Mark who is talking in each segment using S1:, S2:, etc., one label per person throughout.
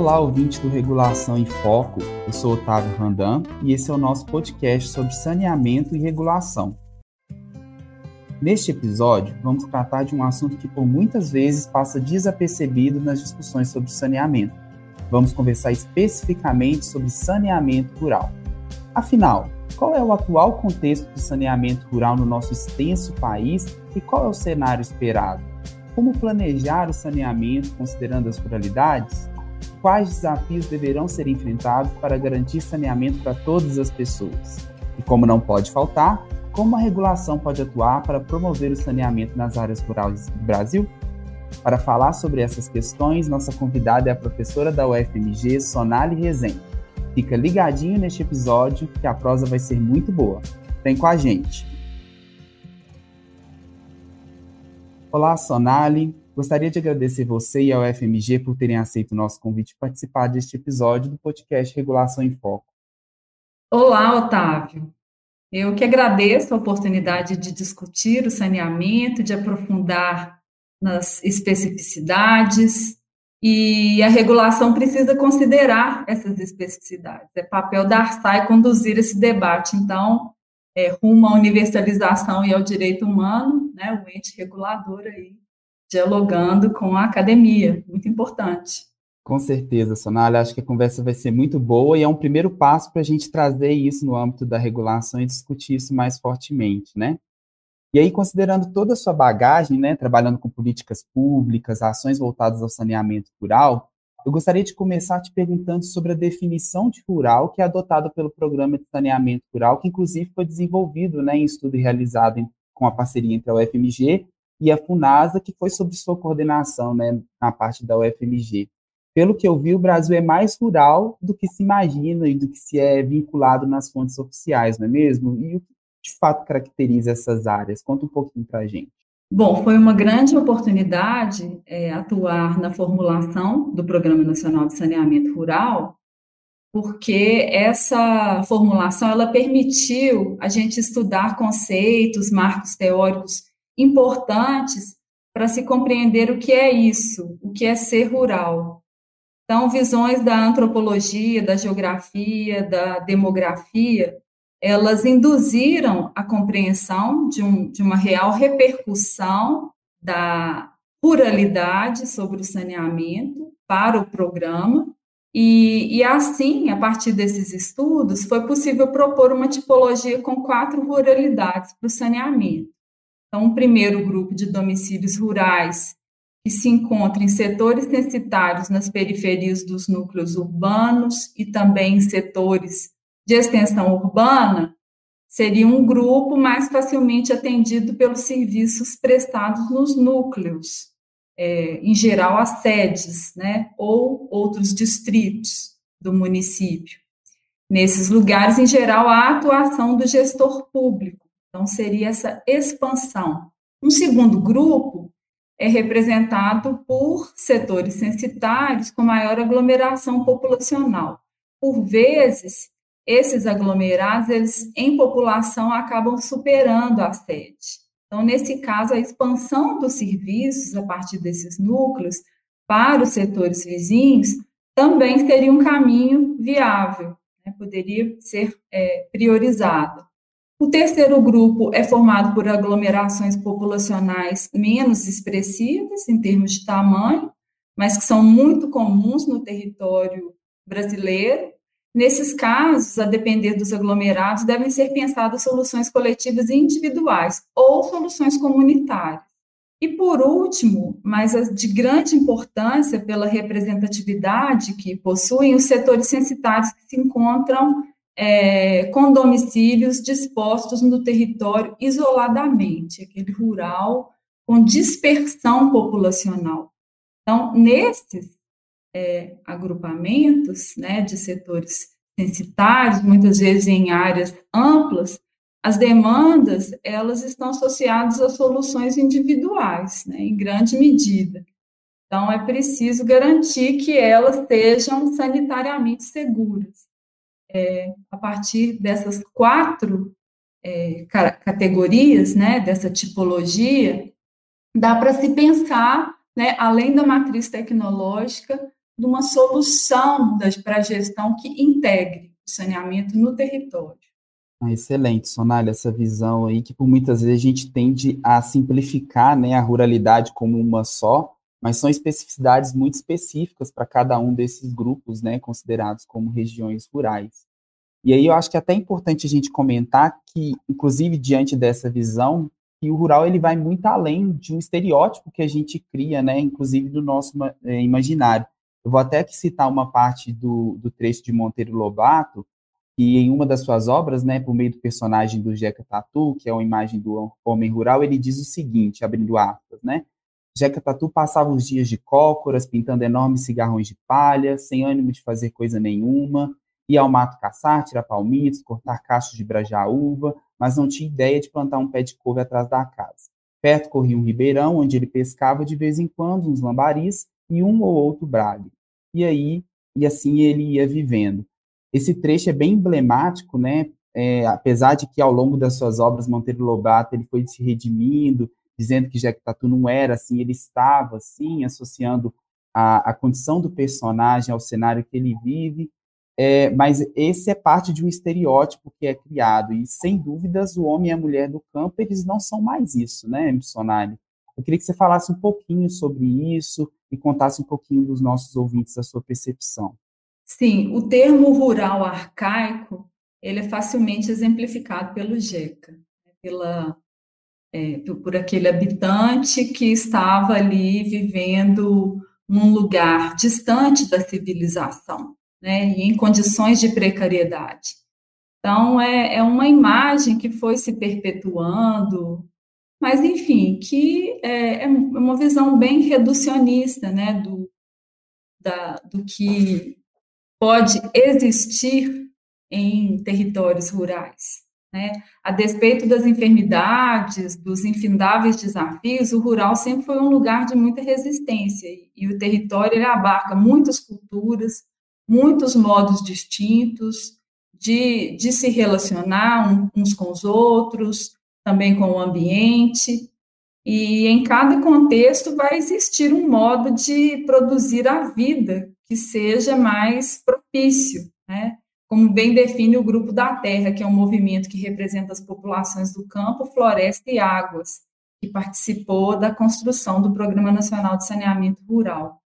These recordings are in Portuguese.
S1: Olá, ouvinte do Regulação em Foco. Eu sou Otávio Randam e esse é o nosso podcast sobre saneamento e regulação. Neste episódio, vamos tratar de um assunto que por muitas vezes passa desapercebido nas discussões sobre saneamento. Vamos conversar especificamente sobre saneamento rural. Afinal, qual é o atual contexto do saneamento rural no nosso extenso país e qual é o cenário esperado? Como planejar o saneamento considerando as ruralidades? Quais desafios deverão ser enfrentados para garantir saneamento para todas as pessoas? E como não pode faltar, como a regulação pode atuar para promover o saneamento nas áreas rurais do Brasil? Para falar sobre essas questões, nossa convidada é a professora da UFMG, Sonali Rezende. Fica ligadinho neste episódio que a prosa vai ser muito boa. Vem com a gente! Olá, Sonali. Gostaria de agradecer você e ao FMG por terem aceito o nosso convite de participar deste episódio do podcast Regulação em Foco.
S2: Olá, Otávio. Eu que agradeço a oportunidade de discutir o saneamento, de aprofundar nas especificidades, e a regulação precisa considerar essas especificidades. É papel da ARSAI conduzir esse debate. Então, é, rumo à universalização e ao direito humano, né, o ente regulador aí, dialogando com a academia, muito importante.
S1: Com certeza, Sonali, acho que a conversa vai ser muito boa e é um primeiro passo para a gente trazer isso no âmbito da regulação e discutir isso mais fortemente, né? E aí, considerando toda a sua bagagem, né, trabalhando com políticas públicas, ações voltadas ao saneamento rural, eu gostaria de começar te perguntando sobre a definição de rural que é adotada pelo Programa de Saneamento Rural, que inclusive foi desenvolvido né, em estudo realizado em, com a parceria entre a UFMG e a FUNASA, que foi sob sua coordenação né, na parte da UFMG. Pelo que eu vi, o Brasil é mais rural do que se imagina e do que se é vinculado nas fontes oficiais, não é mesmo? E o que de fato caracteriza essas áreas? Conta um pouquinho para a gente.
S2: Bom, foi uma grande oportunidade é, atuar na formulação do Programa Nacional de Saneamento Rural, porque essa formulação ela permitiu a gente estudar conceitos, marcos teóricos importantes para se compreender o que é isso, o que é ser rural. Então, visões da antropologia, da geografia, da demografia elas induziram a compreensão de, um, de uma real repercussão da ruralidade sobre o saneamento para o programa, e, e, assim, a partir desses estudos, foi possível propor uma tipologia com quatro ruralidades para o saneamento. Então, o primeiro grupo de domicílios rurais, que se encontra em setores censitários nas periferias dos núcleos urbanos e também em setores de extensão urbana seria um grupo mais facilmente atendido pelos serviços prestados nos núcleos, é, em geral as sedes, né, ou outros distritos do município. Nesses lugares, em geral, há a atuação do gestor público, então seria essa expansão. Um segundo grupo é representado por setores censitários com maior aglomeração populacional. Por vezes, esses aglomerados, eles, em população, acabam superando a sede. Então, nesse caso, a expansão dos serviços a partir desses núcleos para os setores vizinhos também seria um caminho viável, né? poderia ser é, priorizado. O terceiro grupo é formado por aglomerações populacionais menos expressivas em termos de tamanho, mas que são muito comuns no território brasileiro, Nesses casos, a depender dos aglomerados, devem ser pensadas soluções coletivas e individuais ou soluções comunitárias. E por último, mas de grande importância pela representatividade que possuem os setores censitários que se encontram é, com domicílios dispostos no território isoladamente, aquele rural com dispersão populacional. Então, nesses é, agrupamentos né, de setores censitários, muitas vezes em áreas amplas, as demandas elas estão associadas a soluções individuais, né, em grande medida. Então, é preciso garantir que elas sejam sanitariamente seguras. É, a partir dessas quatro é, categorias, né, dessa tipologia, dá para se pensar, né, além da matriz tecnológica, de uma solução para a gestão que integre o saneamento no território.
S1: Ah, excelente, Sonália, essa visão aí que por muitas vezes a gente tende a simplificar né, a ruralidade como uma só, mas são especificidades muito específicas para cada um desses grupos, né, considerados como regiões rurais. E aí eu acho que é até importante a gente comentar que, inclusive diante dessa visão, que o rural ele vai muito além de um estereótipo que a gente cria, né, inclusive do nosso é, imaginário. Eu vou até aqui citar uma parte do, do trecho de Monteiro Lobato, e em uma das suas obras, né, por meio do personagem do Jeca Tatu, que é uma imagem do homem rural, ele diz o seguinte, abrindo aspas, né? Jeca Tatu passava os dias de cócoras, pintando enormes cigarrões de palha, sem ânimo de fazer coisa nenhuma, ia ao mato caçar, tirar palmitos, cortar cachos de brajaúva, mas não tinha ideia de plantar um pé de couve atrás da casa. Perto corria um ribeirão, onde ele pescava de vez em quando uns lambaris e um ou outro brade. E aí, e assim ele ia vivendo. Esse trecho é bem emblemático, né? É, apesar de que ao longo das suas obras Monteiro Lobato ele foi se redimindo, dizendo que Jack Tatu não era assim, ele estava assim, associando a, a condição do personagem ao cenário que ele vive, é, mas esse é parte de um estereótipo que é criado, e sem dúvidas o homem e a mulher do campo, eles não são mais isso, né, Missonari? Eu queria que você falasse um pouquinho sobre isso e contasse um pouquinho dos nossos ouvintes a sua percepção.
S2: Sim, o termo rural arcaico ele é facilmente exemplificado pelo Jeca, né, pela, é, por aquele habitante que estava ali vivendo num lugar distante da civilização, né, e em condições de precariedade. Então, é, é uma imagem que foi se perpetuando, mas, enfim, que é, é uma visão bem reducionista né, do, da, do que pode existir em territórios rurais. Né? A despeito das enfermidades, dos infindáveis desafios, o rural sempre foi um lugar de muita resistência e o território abarca muitas culturas, muitos modos distintos de, de se relacionar uns com os outros, também com o ambiente. E em cada contexto vai existir um modo de produzir a vida que seja mais propício, né? Como bem define o Grupo da Terra, que é um movimento que representa as populações do campo, floresta e águas, que participou da construção do Programa Nacional de Saneamento Rural.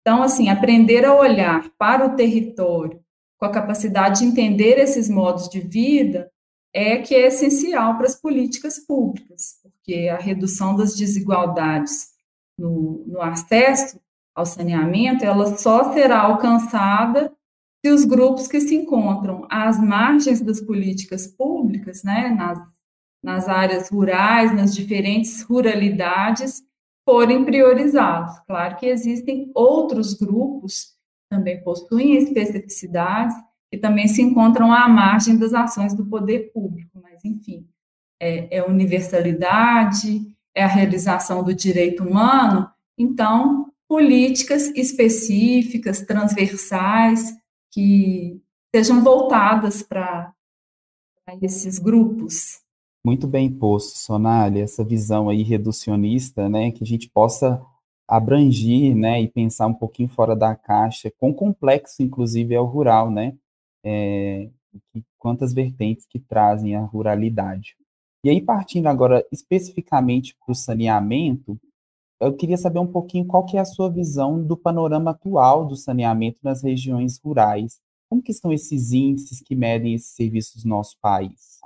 S2: Então, assim, aprender a olhar para o território com a capacidade de entender esses modos de vida é que é essencial para as políticas públicas, porque a redução das desigualdades no, no acesso ao saneamento, ela só será alcançada se os grupos que se encontram às margens das políticas públicas, né, nas, nas áreas rurais, nas diferentes ruralidades, forem priorizados. Claro que existem outros grupos que também possuem especificidades que também se encontram à margem das ações do poder público, mas, enfim, é, é universalidade, é a realização do direito humano, então, políticas específicas, transversais, que sejam voltadas para esses grupos.
S1: Muito bem posto, Sonália, essa visão aí reducionista, né, que a gente possa abrangir, né, e pensar um pouquinho fora da caixa, quão complexo, inclusive, é o rural, né, é, quantas vertentes que trazem a ruralidade. E aí, partindo agora especificamente para o saneamento, eu queria saber um pouquinho qual que é a sua visão do panorama atual do saneamento nas regiões rurais. Como que estão esses índices que medem esses serviços no nosso país?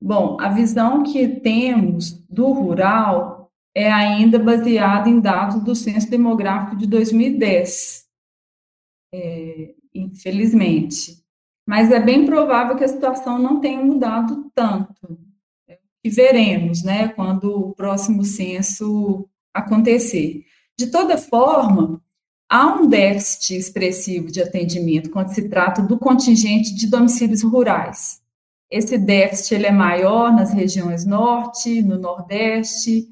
S2: Bom, a visão que temos do rural é ainda baseada em dados do Censo Demográfico de 2010, é, infelizmente. Mas é bem provável que a situação não tenha mudado tanto. E veremos, né, quando o próximo censo acontecer. De toda forma, há um déficit expressivo de atendimento quando se trata do contingente de domicílios rurais. Esse déficit ele é maior nas regiões norte, no nordeste,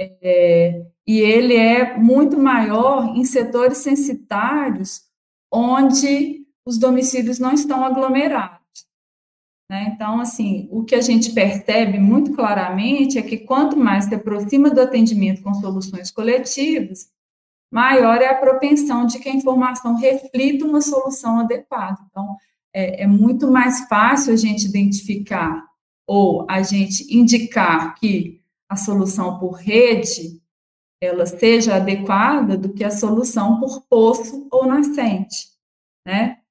S2: é, e ele é muito maior em setores censitários onde os domicílios não estão aglomerados. Né? Então, assim, o que a gente percebe muito claramente é que quanto mais se aproxima do atendimento com soluções coletivas, maior é a propensão de que a informação reflita uma solução adequada. Então, é, é muito mais fácil a gente identificar ou a gente indicar que a solução por rede ela seja adequada do que a solução por poço ou nascente, né?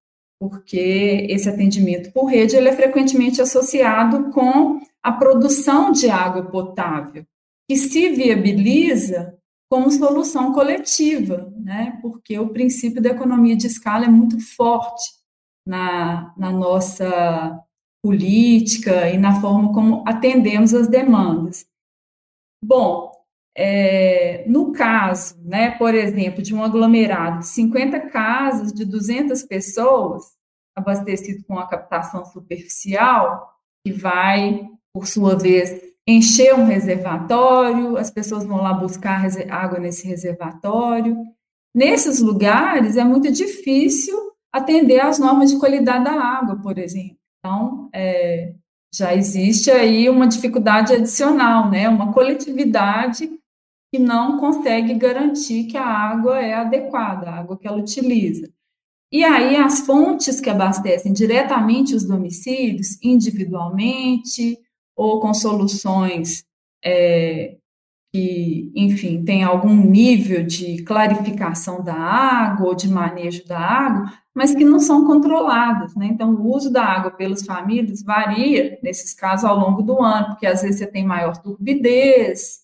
S2: Porque esse atendimento por rede ele é frequentemente associado com a produção de água potável, que se viabiliza como solução coletiva, né? Porque o princípio da economia de escala é muito forte na, na nossa política e na forma como atendemos as demandas. Bom, é, no caso, né, por exemplo, de um aglomerado de 50 casas de 200 pessoas, abastecido com a captação superficial, que vai, por sua vez, encher um reservatório, as pessoas vão lá buscar água nesse reservatório. Nesses lugares é muito difícil atender às normas de qualidade da água, por exemplo. Então, é, já existe aí uma dificuldade adicional, né? Uma coletividade que não consegue garantir que a água é adequada, a água que ela utiliza. E aí as fontes que abastecem diretamente os domicílios, individualmente ou com soluções é, que, enfim, tem algum nível de clarificação da água ou de manejo da água, mas que não são controladas, né? Então, o uso da água pelas famílias varia, nesses casos, ao longo do ano, porque às vezes você tem maior turbidez,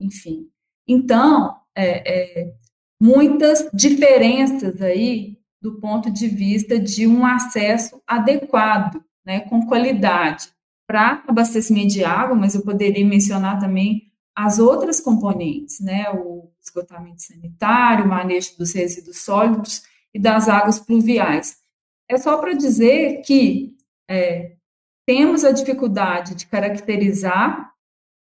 S2: enfim. Então, é, é, muitas diferenças aí do ponto de vista de um acesso adequado, né, com qualidade, para abastecimento de água, mas eu poderia mencionar também as outras componentes, né, o esgotamento sanitário, o manejo dos resíduos sólidos e das águas pluviais. É só para dizer que é, temos a dificuldade de caracterizar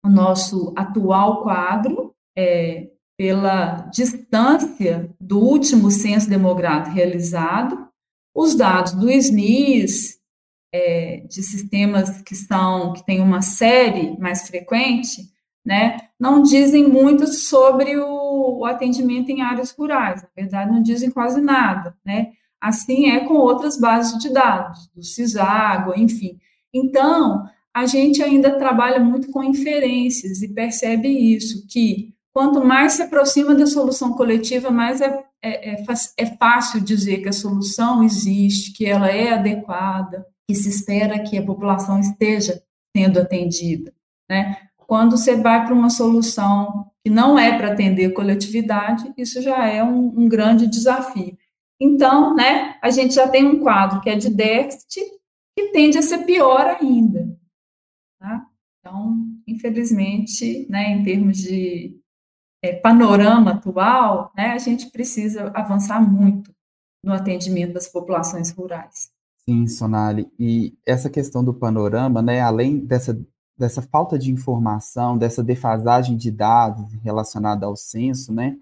S2: o nosso atual quadro é, pela distância do último censo demográfico realizado, os dados do SNIS, é, de sistemas que são que têm uma série mais frequente, né, não dizem muito sobre o, o, atendimento em áreas rurais, na verdade, não dizem quase nada, né? Assim é com outras bases de dados, do CISAGO, enfim. Então, a gente ainda trabalha muito com inferências e percebe isso, que quanto mais se aproxima da solução coletiva, mais é, é, é, é fácil dizer que a solução existe, que ela é adequada, que se espera que a população esteja sendo atendida, né? Quando você vai para uma solução que não é para atender coletividade, isso já é um, um, grande desafio. Então, né, a gente já tem um quadro que é de déficit, que tende a ser pior ainda. Tá? Então, infelizmente, né, em termos de é, panorama atual, né, a gente precisa avançar muito no atendimento das populações rurais.
S1: Sim, Sonali. E essa questão do panorama, né, além dessa dessa falta de informação, dessa defasagem de dados relacionada ao censo, né,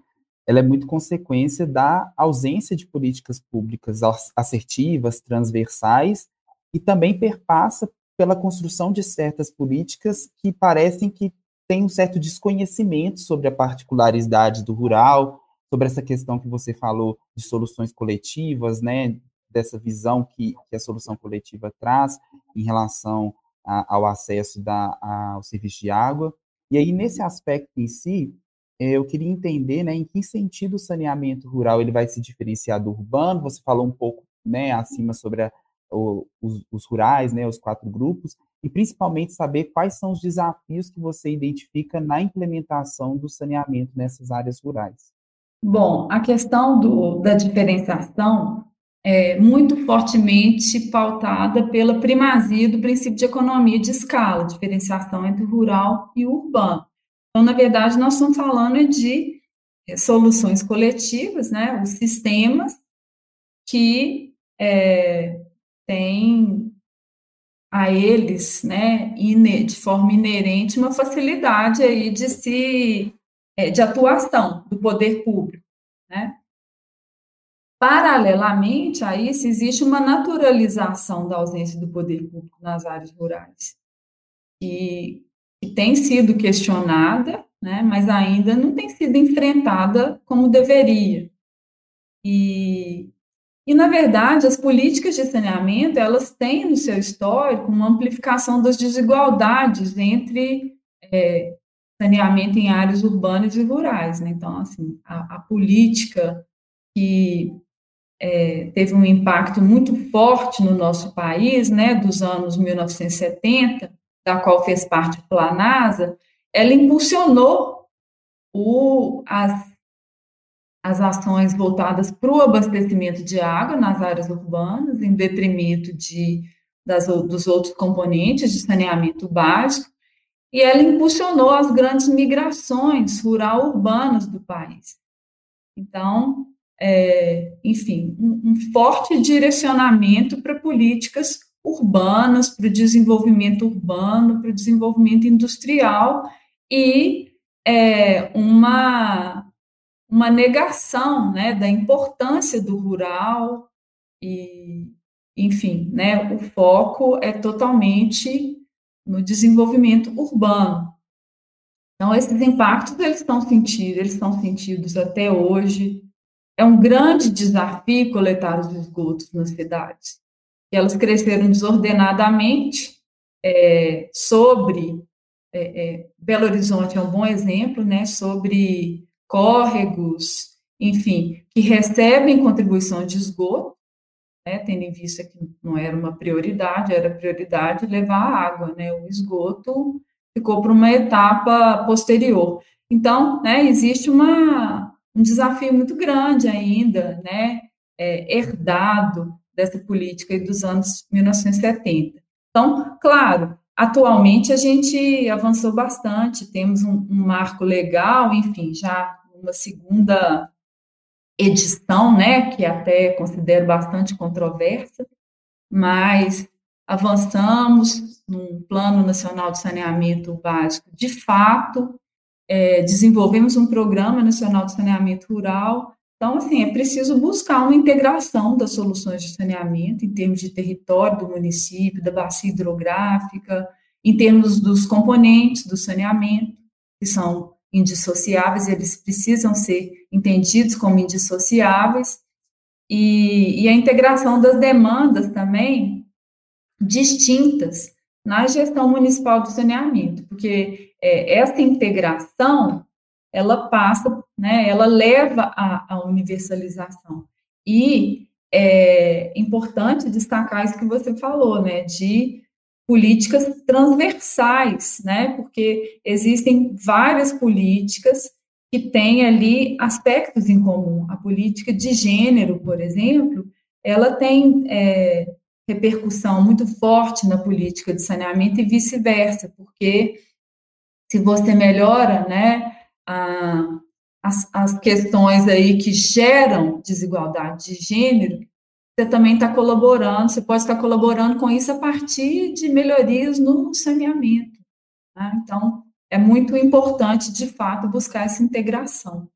S1: ela é muito consequência da ausência de políticas públicas assertivas, transversais, e também perpassa pela construção de certas políticas que parecem que têm um certo desconhecimento sobre a particularidade do rural, sobre essa questão que você falou de soluções coletivas, né, dessa visão que, que a solução coletiva traz em relação a, ao acesso da, ao serviço de água. E aí, nesse aspecto em si, eh, eu queria entender né, em que sentido o saneamento rural ele vai se diferenciar do urbano. Você falou um pouco né, acima sobre a, o, os, os, rurais, né, os quatro grupos, e principalmente saber quais são os desafios que você identifica na implementação do saneamento nessas áreas rurais.
S2: Bom, a questão do, da diferenciação é, muito fortemente pautada pela primazia do princípio de economia de escala, diferenciação entre rural e urbano. Então, na verdade, nós estamos falando de soluções coletivas, né, os sistemas que é, têm a eles, né, de forma inerente, uma facilidade aí de se é, de atuação do poder público, né? Paralelamente a isso, existe uma naturalização da ausência do poder público nas áreas rurais, e que tem sido questionada né, mas ainda não tem sido enfrentada como deveria. E, e, na verdade, as políticas de saneamento, elas têm no seu histórico uma amplificação das desigualdades entre é, saneamento em áreas urbanas e rurais. Né? Então, assim, a, a política que é, teve um impacto muito forte no nosso país, né, dos anos 1970, da qual fez parte o Planasa, ela impulsionou o, as, as ações voltadas para o abastecimento de água nas áreas urbanas, em detrimento de, das, dos outros componentes de saneamento básico, e ela impulsionou as grandes migrações rural-urbanas do país. Então, é, enfim, um, um forte direcionamento para políticas urbanas, para o desenvolvimento urbano, para o desenvolvimento industrial e é, uma, uma negação né, da importância do rural e, enfim, né, o foco é totalmente no desenvolvimento urbano. Então, esses impactos, eles estão sentidos, eles estão sentidos até hoje. É um grande desafio coletar os esgotos nas cidades. E elas cresceram desordenadamente é, sobre é, é, Belo Horizonte é um bom exemplo, né? Sobre córregos, enfim, que recebem contribuição de esgoto, né, tendo em vista que não era uma prioridade, era prioridade levar água, né? O esgoto ficou para uma etapa posterior. Então, né, existe uma, um desafio muito grande ainda, né, é, herdado dessa política dos anos 1970. Então, claro, atualmente a gente avançou bastante, temos um, um marco legal, enfim, já uma segunda edição, né, que até considero bastante controversa, mas avançamos num Plano Nacional de Saneamento Básico, de fato, é, desenvolvemos um Programa Nacional de Saneamento Rural. Então, assim, é preciso buscar uma integração das soluções de saneamento em termos de território do município, da bacia hidrográfica, em termos dos componentes do saneamento, que são indissociáveis, eles precisam ser entendidos como indissociáveis, e, e a integração das demandas também distintas na gestão municipal do saneamento, porque é, essa integração ela passa, né, ela leva à, universalização. E é importante destacar isso que você falou, né, de políticas transversais, né? Porque existem várias políticas que têm ali aspectos em comum. A política de gênero, por exemplo, ela tem é, repercussão muito forte na política de saneamento e vice-versa, porque se você melhora, né, a, as, as questões aí que geram desigualdade de gênero, você também está colaborando, você pode estar colaborando com isso a partir de melhorias no saneamento. Né? Então, é muito importante, de fato, buscar essa integração.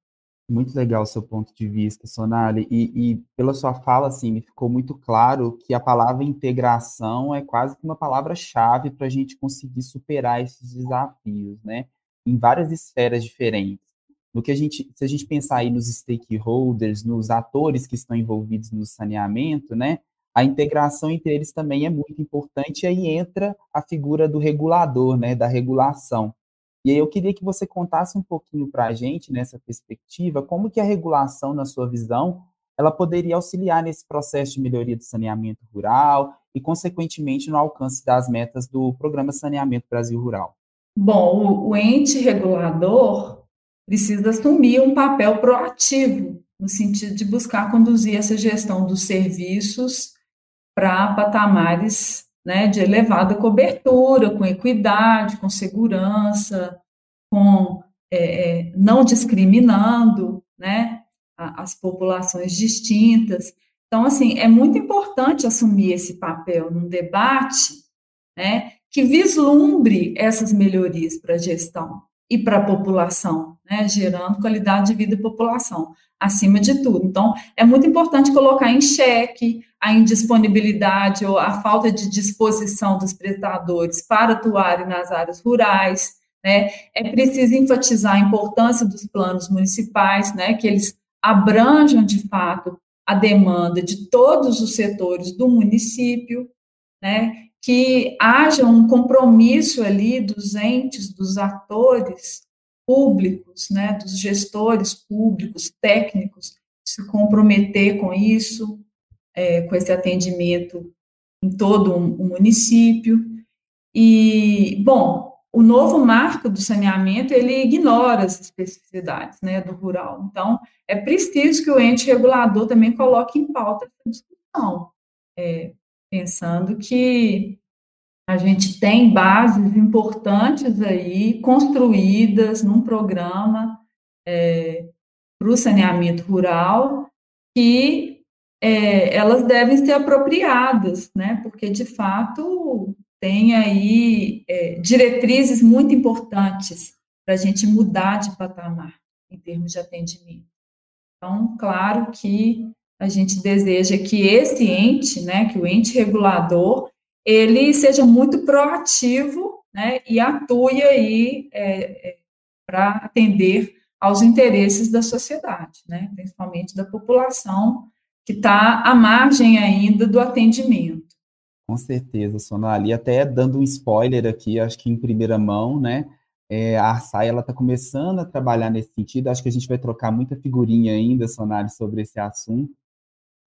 S1: Muito legal o seu ponto de vista, Sonali, e, e, pela sua fala, assim, me ficou muito claro que a palavra integração é quase que uma palavra-chave para a gente conseguir superar esses desafios, né? Em várias esferas diferentes no que a gente, se a gente pensar aí nos stakeholders, nos atores que estão envolvidos no saneamento, né, a integração entre eles também é muito importante, e aí entra a figura do regulador, né, da regulação. E aí eu queria que você contasse um pouquinho para a gente, nessa perspectiva, como que a regulação, na sua visão, ela poderia auxiliar nesse processo de melhoria do saneamento rural e, consequentemente, no alcance das metas do Programa Saneamento Brasil Rural.
S2: Bom, o, o ente regulador, precisa assumir um papel proativo, no sentido de buscar conduzir essa gestão dos serviços para patamares né, de elevada cobertura, com equidade, com segurança, com é, é não discriminando né, as populações distintas. Então, assim, é muito importante assumir esse papel num debate né, que vislumbre essas melhorias para a gestão e para a população, né, gerando qualidade de vida da população, acima de tudo. Então, é muito importante colocar em xeque a indisponibilidade ou a falta de disposição dos prestadores para atuarem nas áreas rurais, né? É preciso enfatizar a importância dos planos municipais, né? Que eles abranjam de fato a demanda de todos os setores do município, né? Que haja um compromisso ali dos entes, dos atores públicos, né? Dos gestores públicos, técnicos, se comprometer com isso, é, com esse atendimento em todo o município. E, bom, o novo marco do saneamento, ele ignora as especificidades né, do rural. Então, é preciso que o ente regulador também coloque em pauta essa discussão, é, pensando que a gente tem bases importantes aí, construídas num programa é, para o saneamento rural, que é, elas devem ser apropriadas, né, porque, de fato, tem aí é, diretrizes muito importantes para a gente mudar de patamar em termos de atendimento. Então, claro que a gente deseja que esse ente, né, que o ente regulador, ele seja muito proativo, né, e atue aí é, é, para atender aos interesses da sociedade, né, principalmente da população que está à margem ainda do atendimento.
S1: Com certeza, Sonali. Até dando um spoiler aqui, acho que em primeira mão, né? É, a Arsai, ela está começando a trabalhar nesse sentido. Acho que a gente vai trocar muita figurinha ainda, Sonali, sobre esse assunto.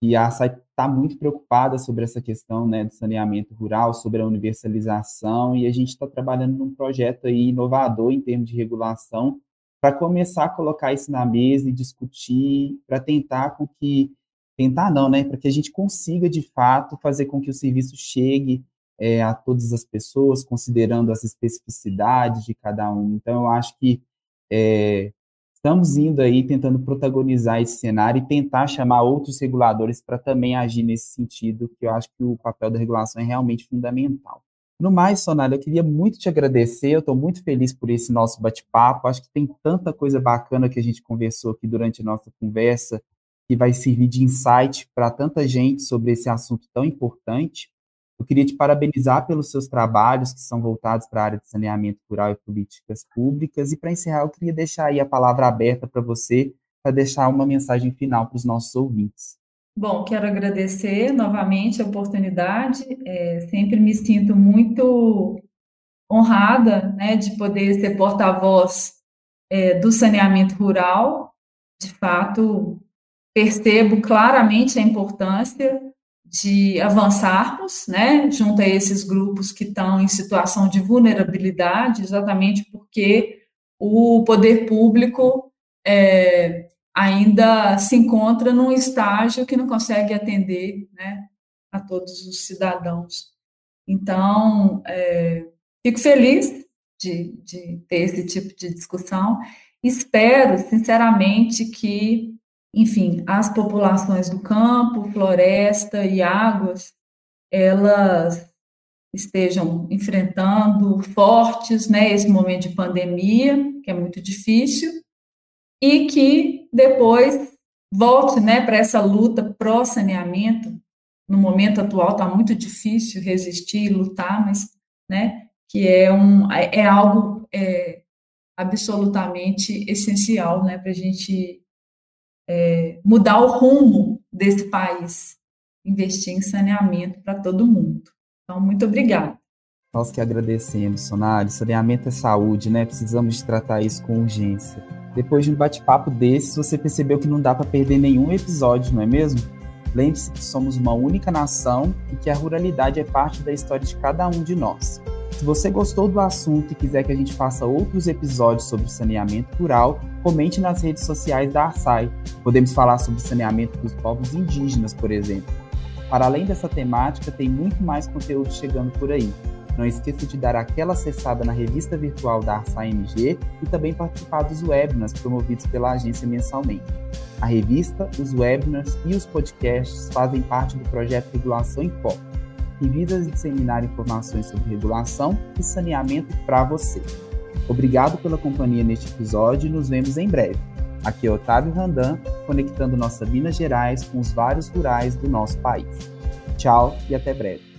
S1: E a Arsai está muito preocupada sobre essa questão né, do saneamento rural, sobre a universalização, e a gente está trabalhando num projeto aí inovador em termos de regulação, para começar a colocar isso na mesa e discutir, para tentar com que tentar não, né, para que a gente consiga de fato fazer com que o serviço chegue é, a todas as pessoas, considerando as especificidades de cada um. Então, eu acho que é, estamos indo aí tentando protagonizar esse cenário e tentar chamar outros reguladores para também agir nesse sentido, que eu acho que o papel da regulação é realmente fundamental. No mais, Sonali, eu queria muito te agradecer, eu estou muito feliz por esse nosso bate-papo, acho que tem tanta coisa bacana que a gente conversou aqui durante a nossa conversa, que vai servir de insight para tanta gente sobre esse assunto tão importante. Eu queria te parabenizar pelos seus trabalhos que são voltados para a área de saneamento rural e políticas públicas. E para encerrar, eu queria deixar aí a palavra aberta para você, para deixar uma mensagem final para os nossos ouvintes.
S2: Bom, quero agradecer novamente a oportunidade. É, sempre me sinto muito honrada né, de poder ser porta-voz é, do saneamento rural. De fato, percebo claramente a importância de avançarmos, né, junto a esses grupos que estão em situação de vulnerabilidade, exatamente porque o poder público é, ainda se encontra num estágio que não consegue atender, né, a todos os cidadãos. Então, é, fico feliz de, de ter esse tipo de discussão. Espero, sinceramente, que enfim, as populações do campo, floresta e águas, elas estejam enfrentando fortes, né, esse momento de pandemia, que é muito difícil, e que depois volte, né, para essa luta pró-saneamento. No momento atual está muito difícil resistir e lutar, mas, né, que é um é algo é, absolutamente essencial, né, para a gente é, mudar o rumo desse país, investir em saneamento para todo mundo. Então, muito obrigada.
S1: Nós que agradecemos, Sonari. Saneamento é saúde, né? Precisamos tratar isso com urgência. Depois de um bate-papo desses, você percebeu que não dá para perder nenhum episódio, não é mesmo? Lembre-se que somos uma única nação e que a ruralidade é parte da história de cada um de nós. Se você gostou do assunto e quiser que a gente faça outros episódios sobre saneamento rural, comente nas redes sociais da Arsai. Podemos falar sobre saneamento dos povos indígenas, por exemplo. Para além dessa temática, tem muito mais conteúdo chegando por aí. Não esqueça de dar aquela acessada na revista virtual da Arsai MG e também participar dos webinars promovidos pela agência mensalmente. A revista, os webinars e os podcasts fazem parte do projeto Regulação em Foco que visa disseminar informações sobre regulação e saneamento para você. Obrigado pela companhia neste episódio e nos vemos em breve. Aqui é Otávio Randan, conectando nossa Minas Gerais com os vários rurais do nosso país. Tchau e até breve.